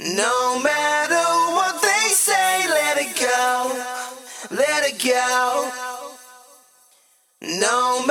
No matter what they say, let it go, let it go. No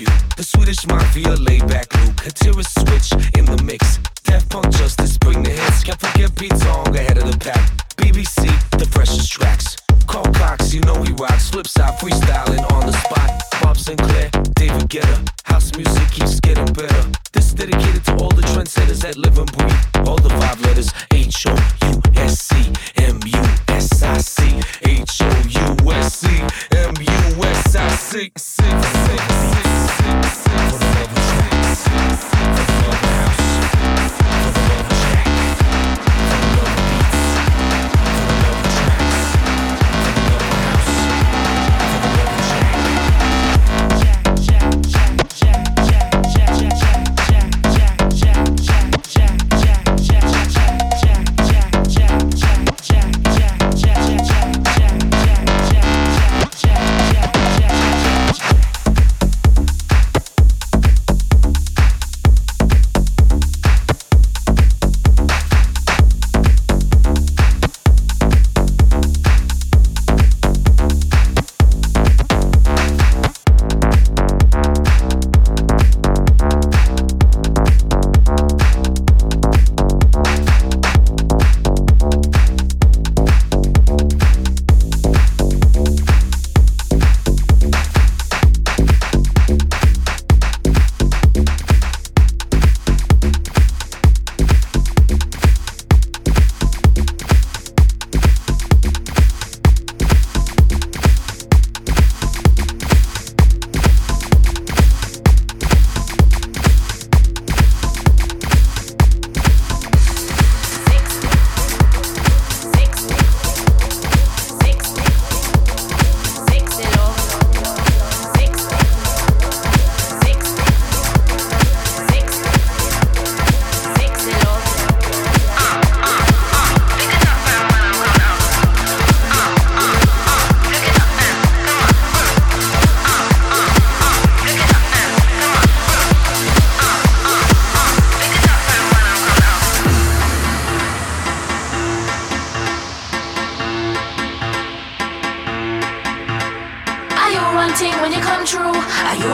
debut. The Swedish Mafia, Laidback Luke. Katira switch in the mix.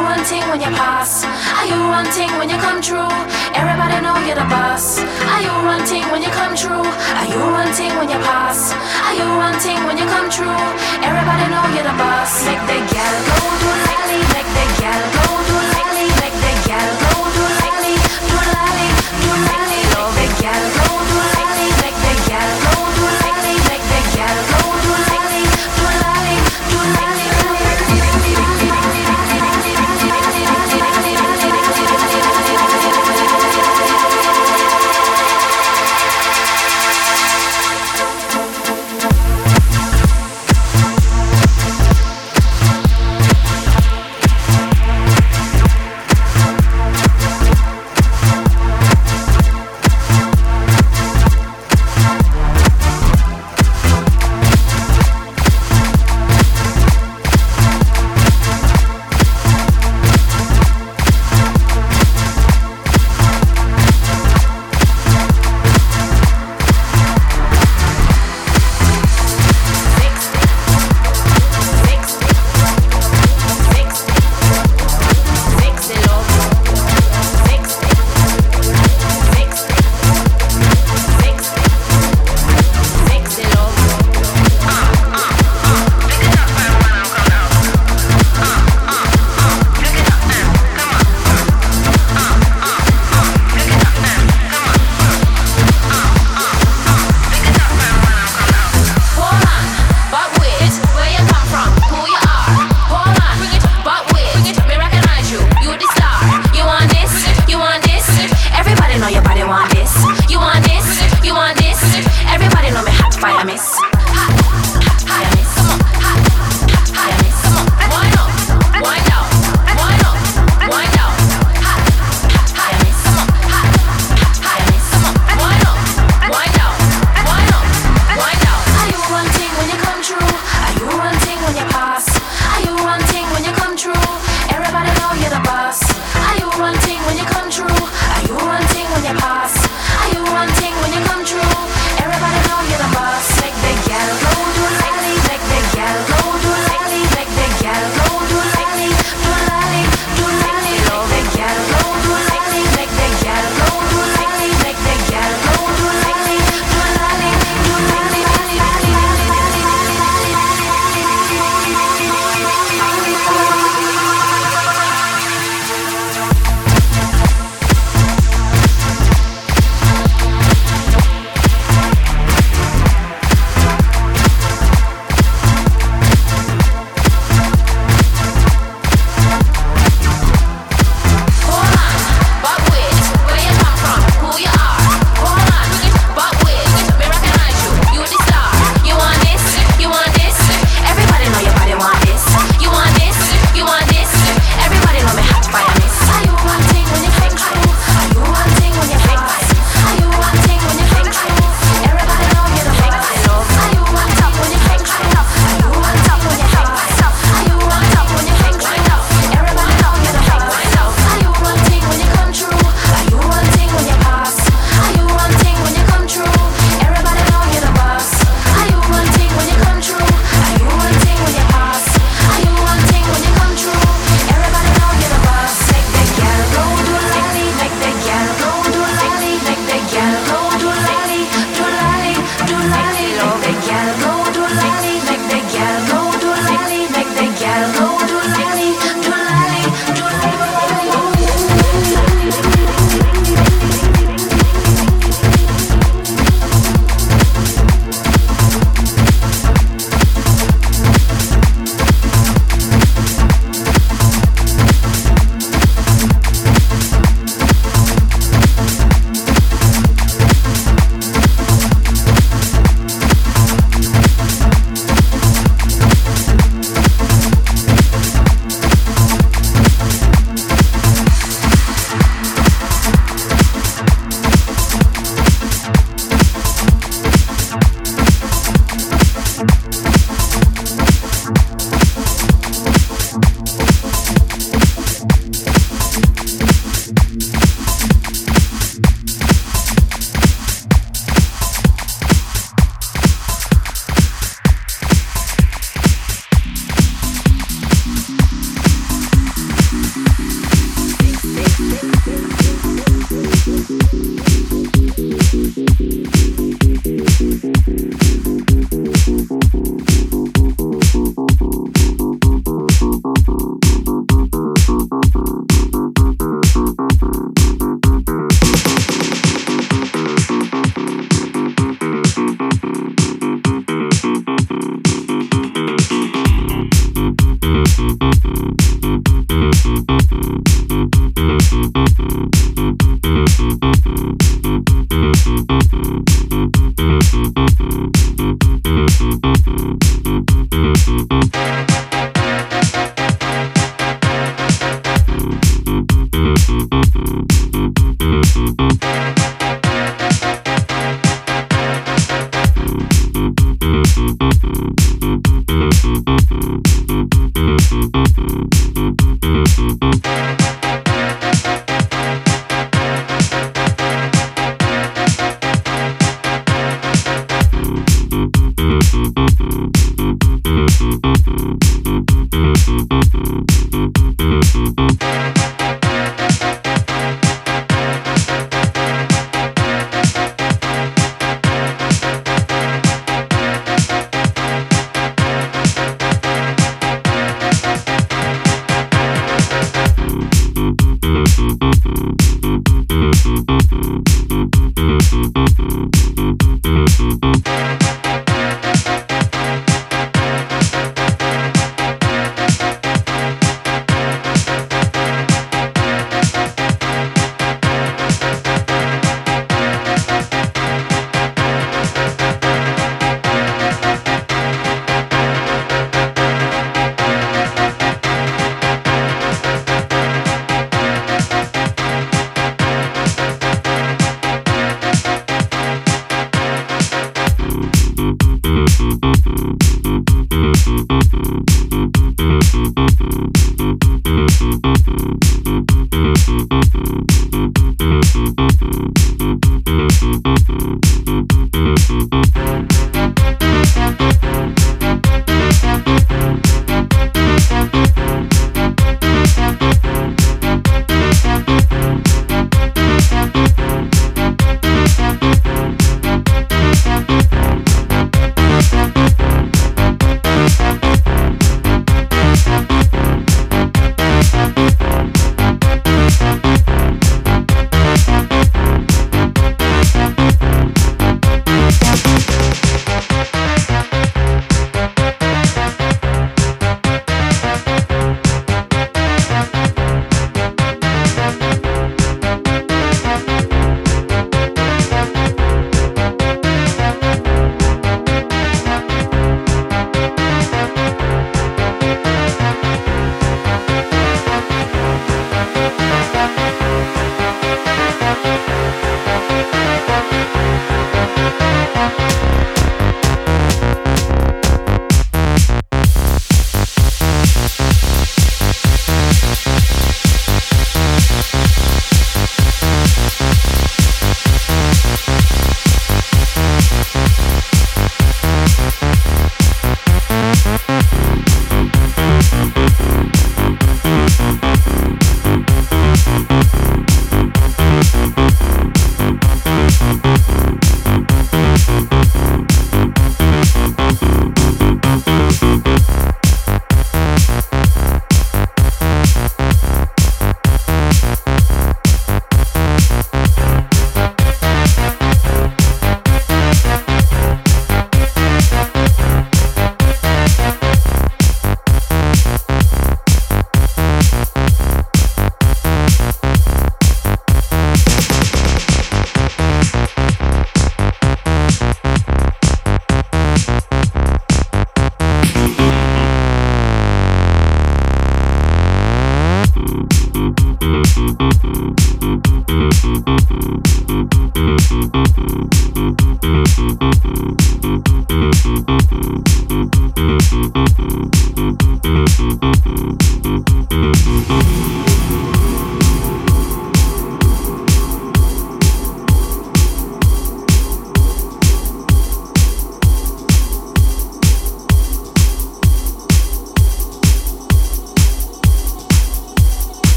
one thing when you pass? Are you one thing when you come true? Everybody know you're the boss. Are you one thing when you come true? Are you one thing when you pass? Are you one thing when you come true? Everybody know you're the boss. Make the gal go do lally. Make the gal go do lally. Make the gal go do lally. Do lally, do lally. Make the gal go.